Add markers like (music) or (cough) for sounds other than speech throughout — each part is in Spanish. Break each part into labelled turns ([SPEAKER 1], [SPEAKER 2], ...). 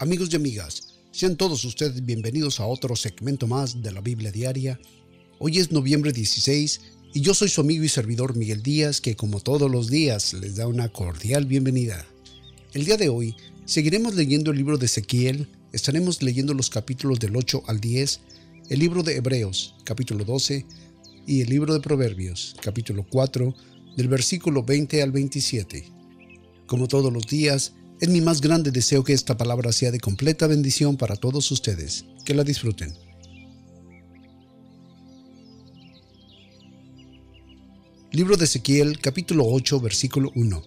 [SPEAKER 1] Amigos y amigas, sean todos ustedes bienvenidos a otro segmento más de la Biblia Diaria. Hoy es noviembre 16 y yo soy su amigo y servidor Miguel Díaz que como todos los días les da una cordial bienvenida. El día de hoy seguiremos leyendo el libro de Ezequiel, estaremos leyendo los capítulos del 8 al 10, el libro de Hebreos capítulo 12 y el libro de Proverbios capítulo 4 del versículo 20 al 27. Como todos los días, es mi más grande deseo que esta palabra sea de completa bendición para todos ustedes. Que la disfruten. Libro de Ezequiel, capítulo 8, versículo 1.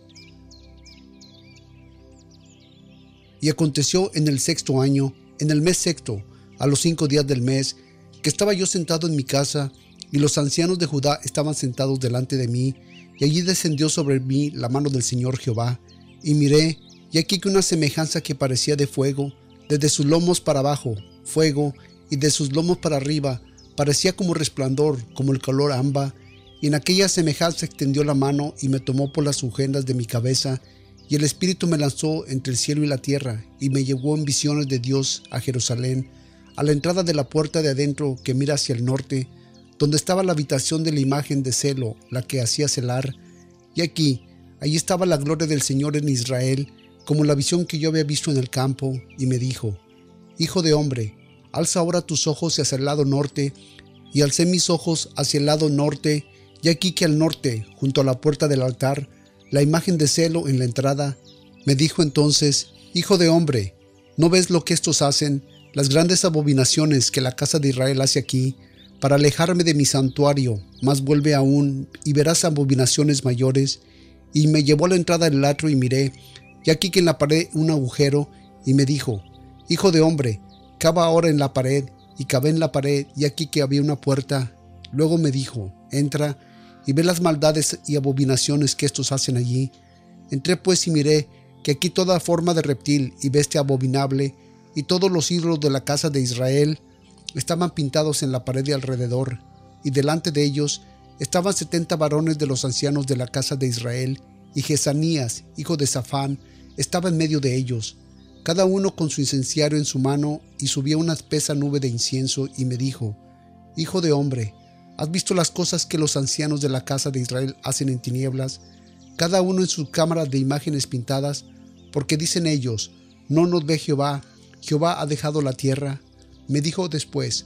[SPEAKER 1] Y aconteció en el sexto año, en el mes sexto, a los cinco días del mes, que estaba yo sentado en mi casa, y los ancianos de Judá estaban sentados delante de mí, y allí descendió sobre mí la mano del Señor Jehová, y miré, y aquí que una semejanza que parecía de fuego, desde sus lomos para abajo, fuego, y de sus lomos para arriba, parecía como resplandor, como el color amba, y en aquella semejanza extendió la mano y me tomó por las agendas de mi cabeza, y el Espíritu me lanzó entre el cielo y la tierra, y me llevó en visiones de Dios a Jerusalén, a la entrada de la puerta de adentro que mira hacia el norte, donde estaba la habitación de la imagen de celo, la que hacía celar, y aquí, Allí estaba la gloria del Señor en Israel, como la visión que yo había visto en el campo, y me dijo, Hijo de hombre, alza ahora tus ojos hacia el lado norte, y alcé mis ojos hacia el lado norte, y aquí que al norte, junto a la puerta del altar, la imagen de celo en la entrada, me dijo entonces, Hijo de hombre, ¿no ves lo que estos hacen, las grandes abominaciones que la casa de Israel hace aquí, para alejarme de mi santuario, más vuelve aún, y verás abominaciones mayores, y me llevó a la entrada del atrio y miré, y aquí que en la pared un agujero, y me dijo, Hijo de hombre, cava ahora en la pared, y cavé en la pared, y aquí que había una puerta. Luego me dijo, entra, y ve las maldades y abominaciones que estos hacen allí. Entré pues y miré que aquí toda forma de reptil y bestia abominable, y todos los ídolos de la casa de Israel, estaban pintados en la pared de alrededor, y delante de ellos estaban setenta varones de los ancianos de la casa de Israel, y Jesanías, hijo de Safán, estaba en medio de ellos, cada uno con su incenciario en su mano, y subía una espesa nube de incienso, y me dijo, Hijo de hombre, ¿has visto las cosas que los ancianos de la casa de Israel hacen en tinieblas, cada uno en su cámara de imágenes pintadas? Porque dicen ellos, no nos ve Jehová, Jehová ha dejado la tierra. Me dijo después,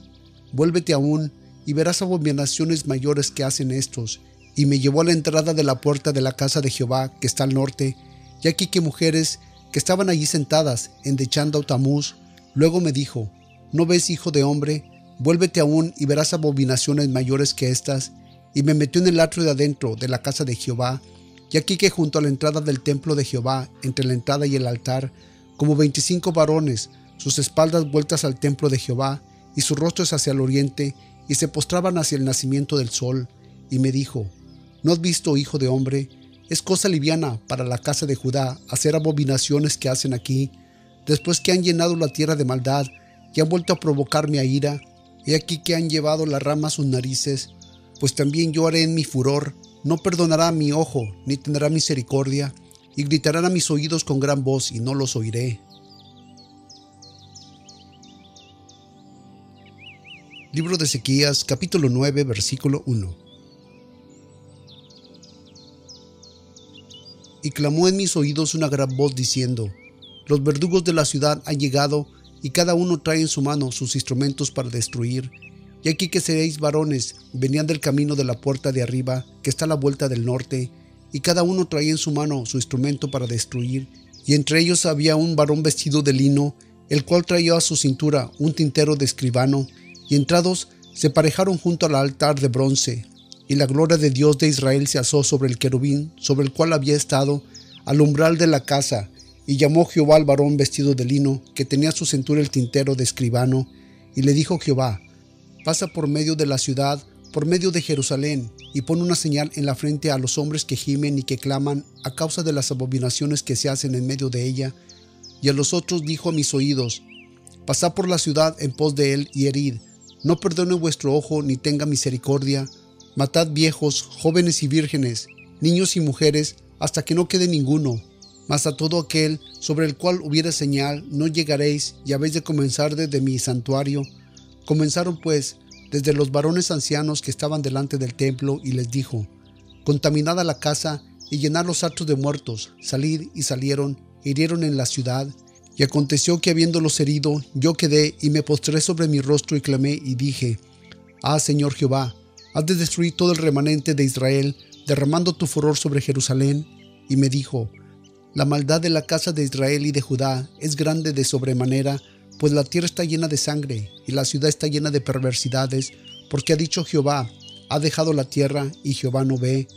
[SPEAKER 1] vuélvete aún, y verás abominaciones mayores que hacen estos. Y me llevó a la entrada de la puerta de la casa de Jehová, que está al norte, y aquí que mujeres que estaban allí sentadas, endechando a Tamuz, luego me dijo, ¿no ves, hijo de hombre? Vuélvete aún y verás abominaciones mayores que estas. Y me metió en el atrio de adentro de la casa de Jehová, y aquí que junto a la entrada del templo de Jehová, entre la entrada y el altar, como veinticinco varones, sus espaldas vueltas al templo de Jehová, y sus rostros hacia el oriente, y se postraban hacia el nacimiento del sol, y me dijo, ¿no has visto, hijo de hombre? Es cosa liviana para la casa de Judá hacer abominaciones que hacen aquí, después que han llenado la tierra de maldad y han vuelto a provocarme a ira, he aquí que han llevado la rama a sus narices, pues también yo haré en mi furor, no perdonará mi ojo, ni tendrá misericordia, y gritarán a mis oídos con gran voz, y no los oiré. Libro de Ezequías, capítulo 9, versículo 1. Y clamó en mis oídos una gran voz diciendo, Los verdugos de la ciudad han llegado, y cada uno trae en su mano sus instrumentos para destruir. Y aquí que seréis varones, venían del camino de la puerta de arriba, que está a la vuelta del norte, y cada uno traía en su mano su instrumento para destruir. Y entre ellos había un varón vestido de lino, el cual traía a su cintura un tintero de escribano, y entrados se parejaron junto al altar de bronce, y la gloria de Dios de Israel se asó sobre el querubín sobre el cual había estado al umbral de la casa, y llamó Jehová al varón vestido de lino, que tenía su cintura el tintero de escribano, y le dijo Jehová, pasa por medio de la ciudad, por medio de Jerusalén, y pon una señal en la frente a los hombres que gimen y que claman a causa de las abominaciones que se hacen en medio de ella. Y a los otros dijo a mis oídos, pasad por la ciudad en pos de él y herid, no perdone vuestro ojo ni tenga misericordia. Matad viejos, jóvenes y vírgenes, niños y mujeres, hasta que no quede ninguno. Mas a todo aquel sobre el cual hubiera señal no llegaréis y habéis de comenzar desde mi santuario. Comenzaron pues desde los varones ancianos que estaban delante del templo y les dijo, Contaminada la casa y llenar los actos de muertos, salid y salieron, hirieron en la ciudad. Y aconteció que habiéndolos herido, yo quedé y me postré sobre mi rostro y clamé y dije, Ah Señor Jehová, has de destruir todo el remanente de Israel, derramando tu furor sobre Jerusalén. Y me dijo, La maldad de la casa de Israel y de Judá es grande de sobremanera, pues la tierra está llena de sangre y la ciudad está llena de perversidades, porque ha dicho Jehová, ha dejado la tierra y Jehová no ve.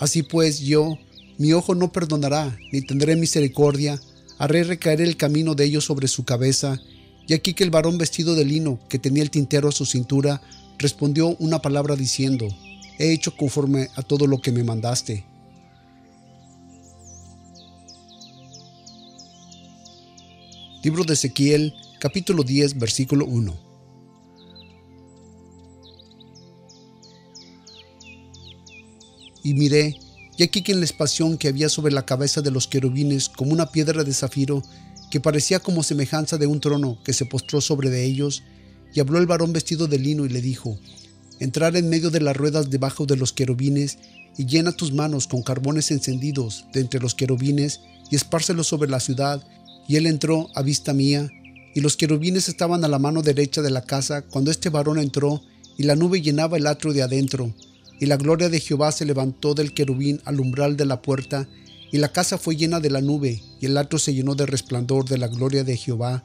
[SPEAKER 1] Así pues yo, mi ojo no perdonará, ni tendré misericordia, haré recaer el camino de ellos sobre su cabeza. Y aquí que el varón vestido de lino, que tenía el tintero a su cintura, respondió una palabra diciendo, He hecho conforme a todo lo que me mandaste. Libro de Ezequiel, capítulo 10, versículo 1. Y miré, y aquí que en la espación que había sobre la cabeza de los querubines como una piedra de zafiro, que parecía como semejanza de un trono que se postró sobre de ellos, y habló el varón vestido de lino y le dijo, Entrar en medio de las ruedas debajo de los querubines, y llena tus manos con carbones encendidos de entre los querubines, y espárcelos sobre la ciudad. Y él entró a vista mía, y los querubines estaban a la mano derecha de la casa cuando este varón entró, y la nube llenaba el atrio de adentro. Y la gloria de Jehová se levantó del querubín al umbral de la puerta, y la casa fue llena de la nube, y el atrio se llenó de resplandor de la gloria de Jehová.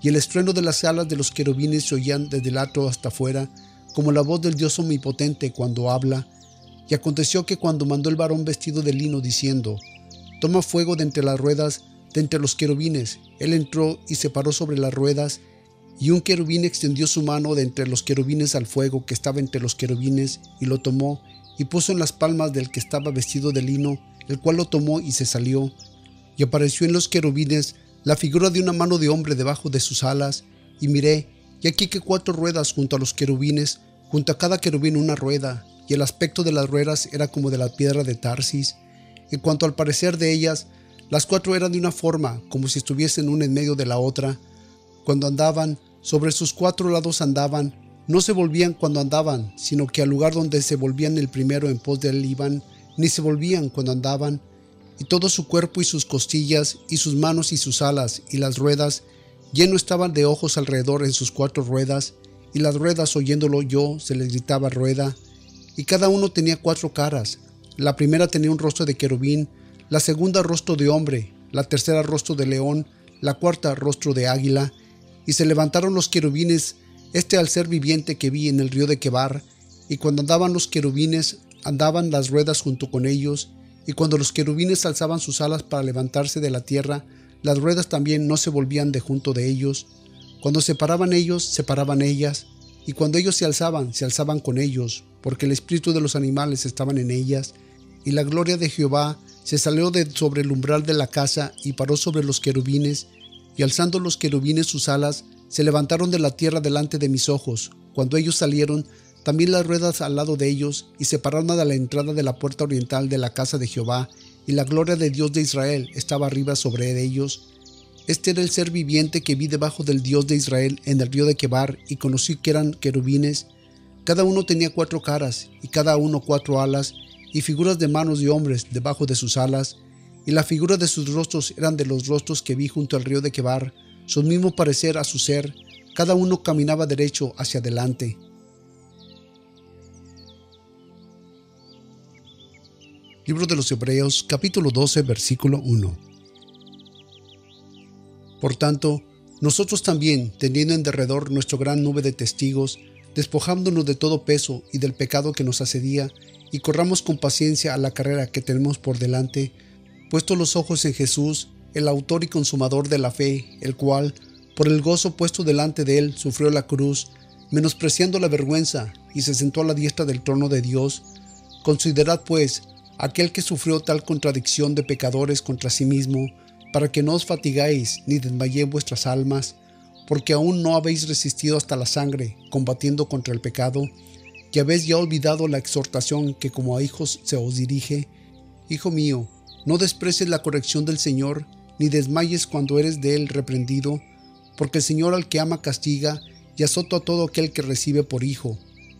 [SPEAKER 1] Y el estruendo de las alas de los querubines se oían desde el atrio hasta afuera, como la voz del Dios omnipotente cuando habla. Y aconteció que cuando mandó el varón vestido de lino diciendo, Toma fuego de entre las ruedas, de entre los querubines. Él entró y se paró sobre las ruedas, y un querubín extendió su mano de entre los querubines al fuego que estaba entre los querubines, y lo tomó, y puso en las palmas del que estaba vestido de lino, el cual lo tomó y se salió. Y apareció en los querubines la figura de una mano de hombre debajo de sus alas, y miré, y aquí que cuatro ruedas junto a los querubines, junto a cada querubín una rueda, y el aspecto de las ruedas era como de la piedra de Tarsis. En cuanto al parecer de ellas, las cuatro eran de una forma, como si estuviesen una en medio de la otra. Cuando andaban, sobre sus cuatro lados andaban, no se volvían cuando andaban, sino que al lugar donde se volvían el primero en pos de él iban, ni se volvían cuando andaban. Y todo su cuerpo y sus costillas, y sus manos y sus alas, y las ruedas, lleno estaban de ojos alrededor en sus cuatro ruedas, y las ruedas oyéndolo yo se les gritaba rueda, y cada uno tenía cuatro caras. La primera tenía un rostro de querubín, la segunda rostro de hombre, la tercera rostro de león, la cuarta rostro de águila, y se levantaron los querubines, este al ser viviente que vi en el río de Quebar, y cuando andaban los querubines, andaban las ruedas junto con ellos, y cuando los querubines alzaban sus alas para levantarse de la tierra, las ruedas también no se volvían de junto de ellos. Cuando se paraban ellos, se paraban ellas, y cuando ellos se alzaban, se alzaban con ellos, porque el espíritu de los animales estaban en ellas, y la gloria de Jehová se salió de sobre el umbral de la casa y paró sobre los querubines, y alzando los querubines sus alas, se levantaron de la tierra delante de mis ojos. Cuando ellos salieron, también las ruedas al lado de ellos, y se pararon a la entrada de la puerta oriental de la casa de Jehová, y la gloria de Dios de Israel estaba arriba sobre ellos. Este era el ser viviente que vi debajo del Dios de Israel en el río de Quebar, y conocí que eran querubines. Cada uno tenía cuatro caras, y cada uno cuatro alas, y figuras de manos de hombres debajo de sus alas, y la figura de sus rostros eran de los rostros que vi junto al río de Quebar, su mismo parecer a su ser, cada uno caminaba derecho hacia adelante. Libro de los Hebreos capítulo 12 versículo 1 Por tanto, nosotros también, teniendo en derredor nuestra gran nube de testigos, despojándonos de todo peso y del pecado que nos asedía, y corramos con paciencia a la carrera que tenemos por delante, puesto los ojos en Jesús, el autor y consumador de la fe, el cual, por el gozo puesto delante de él, sufrió la cruz, menospreciando la vergüenza, y se sentó a la diestra del trono de Dios. Considerad, pues, aquel que sufrió tal contradicción de pecadores contra sí mismo, para que no os fatigáis ni desmayéis vuestras almas, porque aún no habéis resistido hasta la sangre, combatiendo contra el pecado, que habéis ya olvidado la exhortación que como a hijos se os dirige, Hijo mío, No desprecies la corrección del Señor, ni desmayes cuando eres de él reprendido, porque el Señor al que ama castiga y azota a todo aquel que recibe por hijo.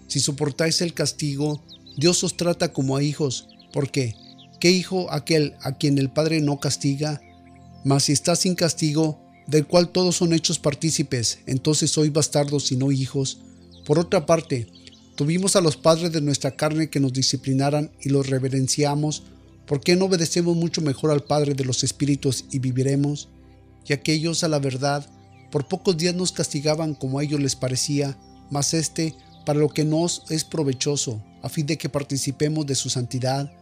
[SPEAKER 1] Si soportáis el castigo, Dios os trata como a hijos, porque ¿qué hijo aquel a quien el Padre no castiga? Mas si está sin castigo, del cual todos son hechos partícipes, entonces sois bastardos y no hijos. Por otra parte, tuvimos a los padres de nuestra carne que nos disciplinaran y los reverenciamos, ¿por qué no obedecemos mucho mejor al Padre de los Espíritus y viviremos? Y aquellos a la verdad, por pocos días nos castigaban como a ellos les parecía, mas este para lo que nos es provechoso, a fin de que participemos de su santidad.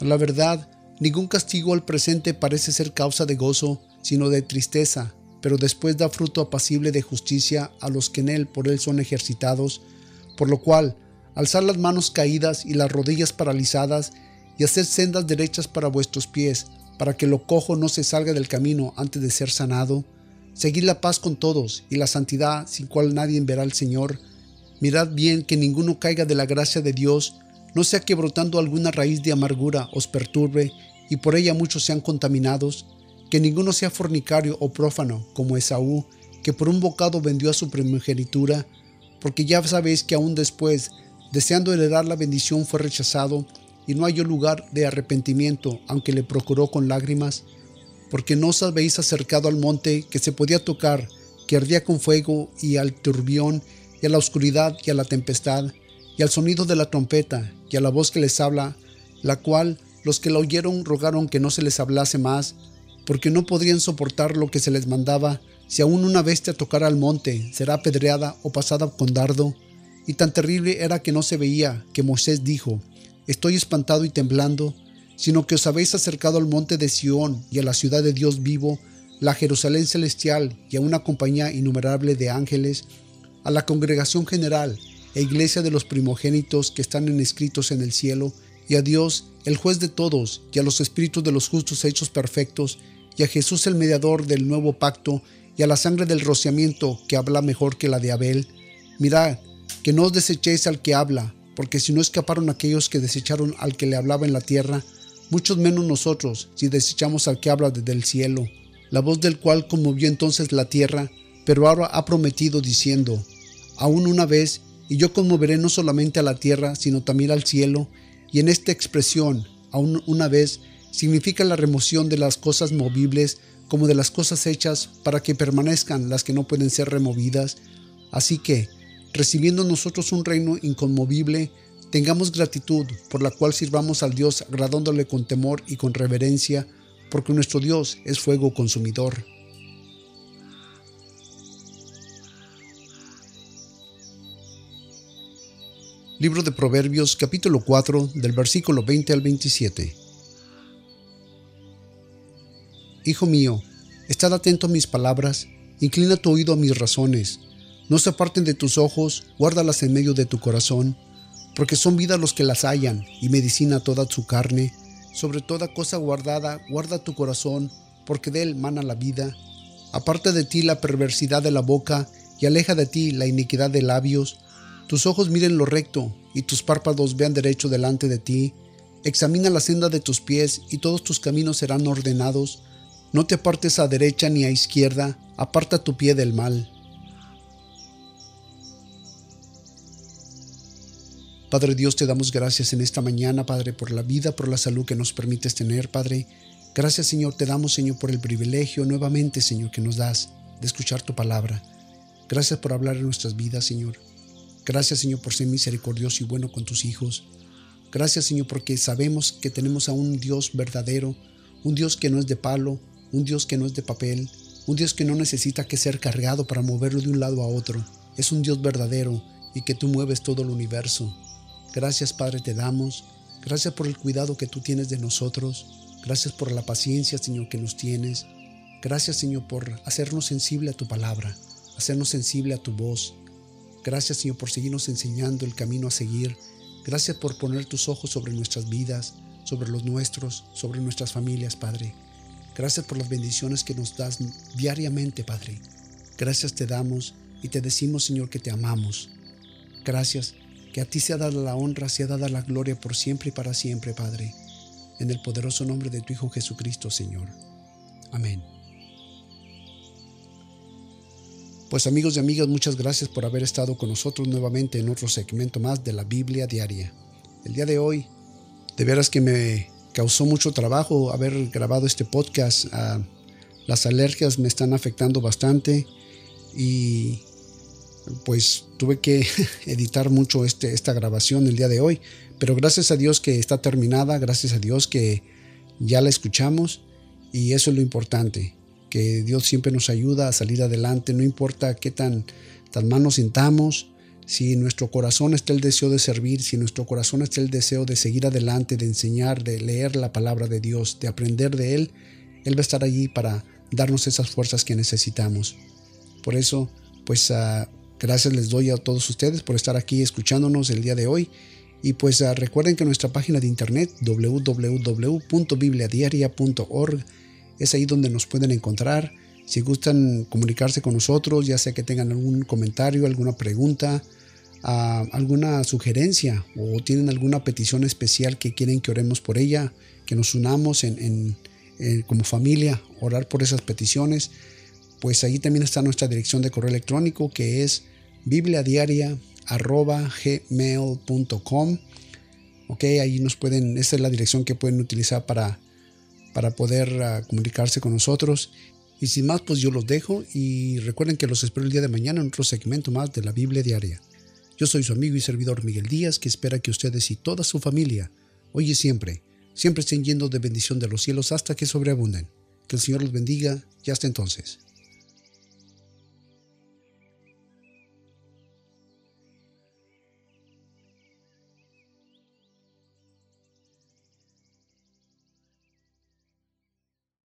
[SPEAKER 1] A la verdad, ningún castigo al presente parece ser causa de gozo, sino de tristeza, pero después da fruto apacible de justicia a los que en él por él son ejercitados, por lo cual, alzar las manos caídas y las rodillas paralizadas, y hacer sendas derechas para vuestros pies, para que lo cojo no se salga del camino antes de ser sanado, seguid la paz con todos y la santidad sin cual nadie verá al Señor, mirad bien que ninguno caiga de la gracia de Dios, no sea que brotando alguna raíz de amargura os perturbe y por ella muchos sean contaminados, que ninguno sea fornicario o prófano, como Esaú, que por un bocado vendió a su primogenitura, porque ya sabéis que aún después, deseando heredar la bendición, fue rechazado y no halló lugar de arrepentimiento, aunque le procuró con lágrimas, porque no os habéis acercado al monte que se podía tocar, que ardía con fuego, y al turbión, y a la oscuridad, y a la tempestad, y al sonido de la trompeta, y a la voz que les habla, la cual los que la oyeron rogaron que no se les hablase más, porque no podrían soportar lo que se les mandaba, si aún una bestia tocara al monte, será apedreada o pasada con dardo. Y tan terrible era que no se veía, que Moisés dijo, Estoy espantado y temblando, sino que os habéis acercado al monte de Sión y a la ciudad de Dios vivo, la Jerusalén celestial y a una compañía innumerable de ángeles, a la congregación general e iglesia de los primogénitos que están inscritos en el cielo, y a Dios, el juez de todos, y a los espíritus de los justos hechos perfectos, y a Jesús el mediador del nuevo pacto, y a la sangre del rociamiento que habla mejor que la de Abel. Mirad, que no os desechéis al que habla, porque si no escaparon aquellos que desecharon al que le hablaba en la tierra, muchos menos nosotros, si desechamos al que habla desde el cielo, la voz del cual conmovió entonces la tierra, pero ahora ha prometido diciendo, aún una vez, y yo conmoveré no solamente a la tierra, sino también al cielo, y en esta expresión, aún una vez, significa la remoción de las cosas movibles como de las cosas hechas para que permanezcan las que no pueden ser removidas. Así que, recibiendo nosotros un reino inconmovible, tengamos gratitud por la cual sirvamos al Dios agradándole con temor y con reverencia, porque nuestro Dios es fuego consumidor. Libro de Proverbios capítulo 4 del versículo 20 al 27. Hijo mío, estad atento a mis palabras, inclina tu oído a mis razones, no se aparten de tus ojos, guárdalas en medio de tu corazón, porque son vida los que las hallan y medicina toda su carne. Sobre toda cosa guardada, guarda tu corazón, porque de él mana la vida. Aparta de ti la perversidad de la boca y aleja de ti la iniquidad de labios tus ojos miren lo recto y tus párpados vean derecho delante de ti. Examina la senda de tus pies y todos tus caminos serán ordenados. No te apartes a derecha ni a izquierda, aparta tu pie del mal. Padre Dios, te damos gracias en esta mañana, Padre, por la vida, por la salud que nos permites tener, Padre. Gracias, Señor, te damos, Señor, por el privilegio nuevamente, Señor, que nos das de escuchar tu palabra. Gracias por hablar en nuestras vidas, Señor. Gracias Señor por ser misericordioso y bueno con tus hijos. Gracias Señor porque sabemos que tenemos a un Dios verdadero, un Dios que no es de palo, un Dios que no es de papel, un Dios que no necesita que ser cargado para moverlo de un lado a otro. Es un Dios verdadero y que tú mueves todo el universo. Gracias Padre te damos. Gracias por el cuidado que tú tienes de nosotros. Gracias por la paciencia Señor que nos tienes. Gracias Señor por hacernos sensible a tu palabra, hacernos sensible a tu voz. Gracias Señor por seguirnos enseñando el camino a seguir. Gracias por poner tus ojos sobre nuestras vidas, sobre los nuestros, sobre nuestras familias, Padre. Gracias por las bendiciones que nos das diariamente, Padre. Gracias te damos y te decimos, Señor, que te amamos. Gracias, que a ti se ha dado la honra, se ha dado la gloria por siempre y para siempre, Padre. en el poderoso nombre de tu Hijo Jesucristo, Señor. Amén. Pues amigos y amigas, muchas gracias por haber estado con nosotros nuevamente en otro segmento más de la Biblia Diaria. El día de hoy, de veras que me causó mucho trabajo haber grabado este podcast. Ah, las alergias me están afectando bastante y pues tuve que (laughs) editar mucho este, esta grabación el día de hoy. Pero gracias a Dios que está terminada, gracias a Dios que ya la escuchamos y eso es lo importante que Dios siempre nos ayuda a salir adelante, no importa qué tan, tan mal nos sintamos, si en nuestro corazón está el deseo de servir, si en nuestro corazón está el deseo de seguir adelante, de enseñar, de leer la palabra de Dios, de aprender de Él, Él va a estar allí para darnos esas fuerzas que necesitamos. Por eso, pues uh, gracias les doy a todos ustedes por estar aquí escuchándonos el día de hoy. Y pues uh, recuerden que nuestra página de internet www.bibliadiaria.org es ahí donde nos pueden encontrar. Si gustan comunicarse con nosotros, ya sea que tengan algún comentario, alguna pregunta, ah, alguna sugerencia o tienen alguna petición especial que quieren que oremos por ella, que nos unamos como familia, orar por esas peticiones, pues ahí también está nuestra dirección de correo electrónico que es bibliadiaria.gmail.com. Ok, ahí nos pueden, esa es la dirección que pueden utilizar para para poder ah, comunicarse con nosotros. Y sin más, pues yo los dejo y recuerden que los espero el día de mañana en otro segmento más de la Biblia Diaria. Yo soy su amigo y servidor Miguel Díaz, que espera que ustedes y toda su familia, hoy y siempre, siempre estén yendo de bendición de los cielos hasta que sobreabunden. Que el Señor los bendiga y hasta entonces.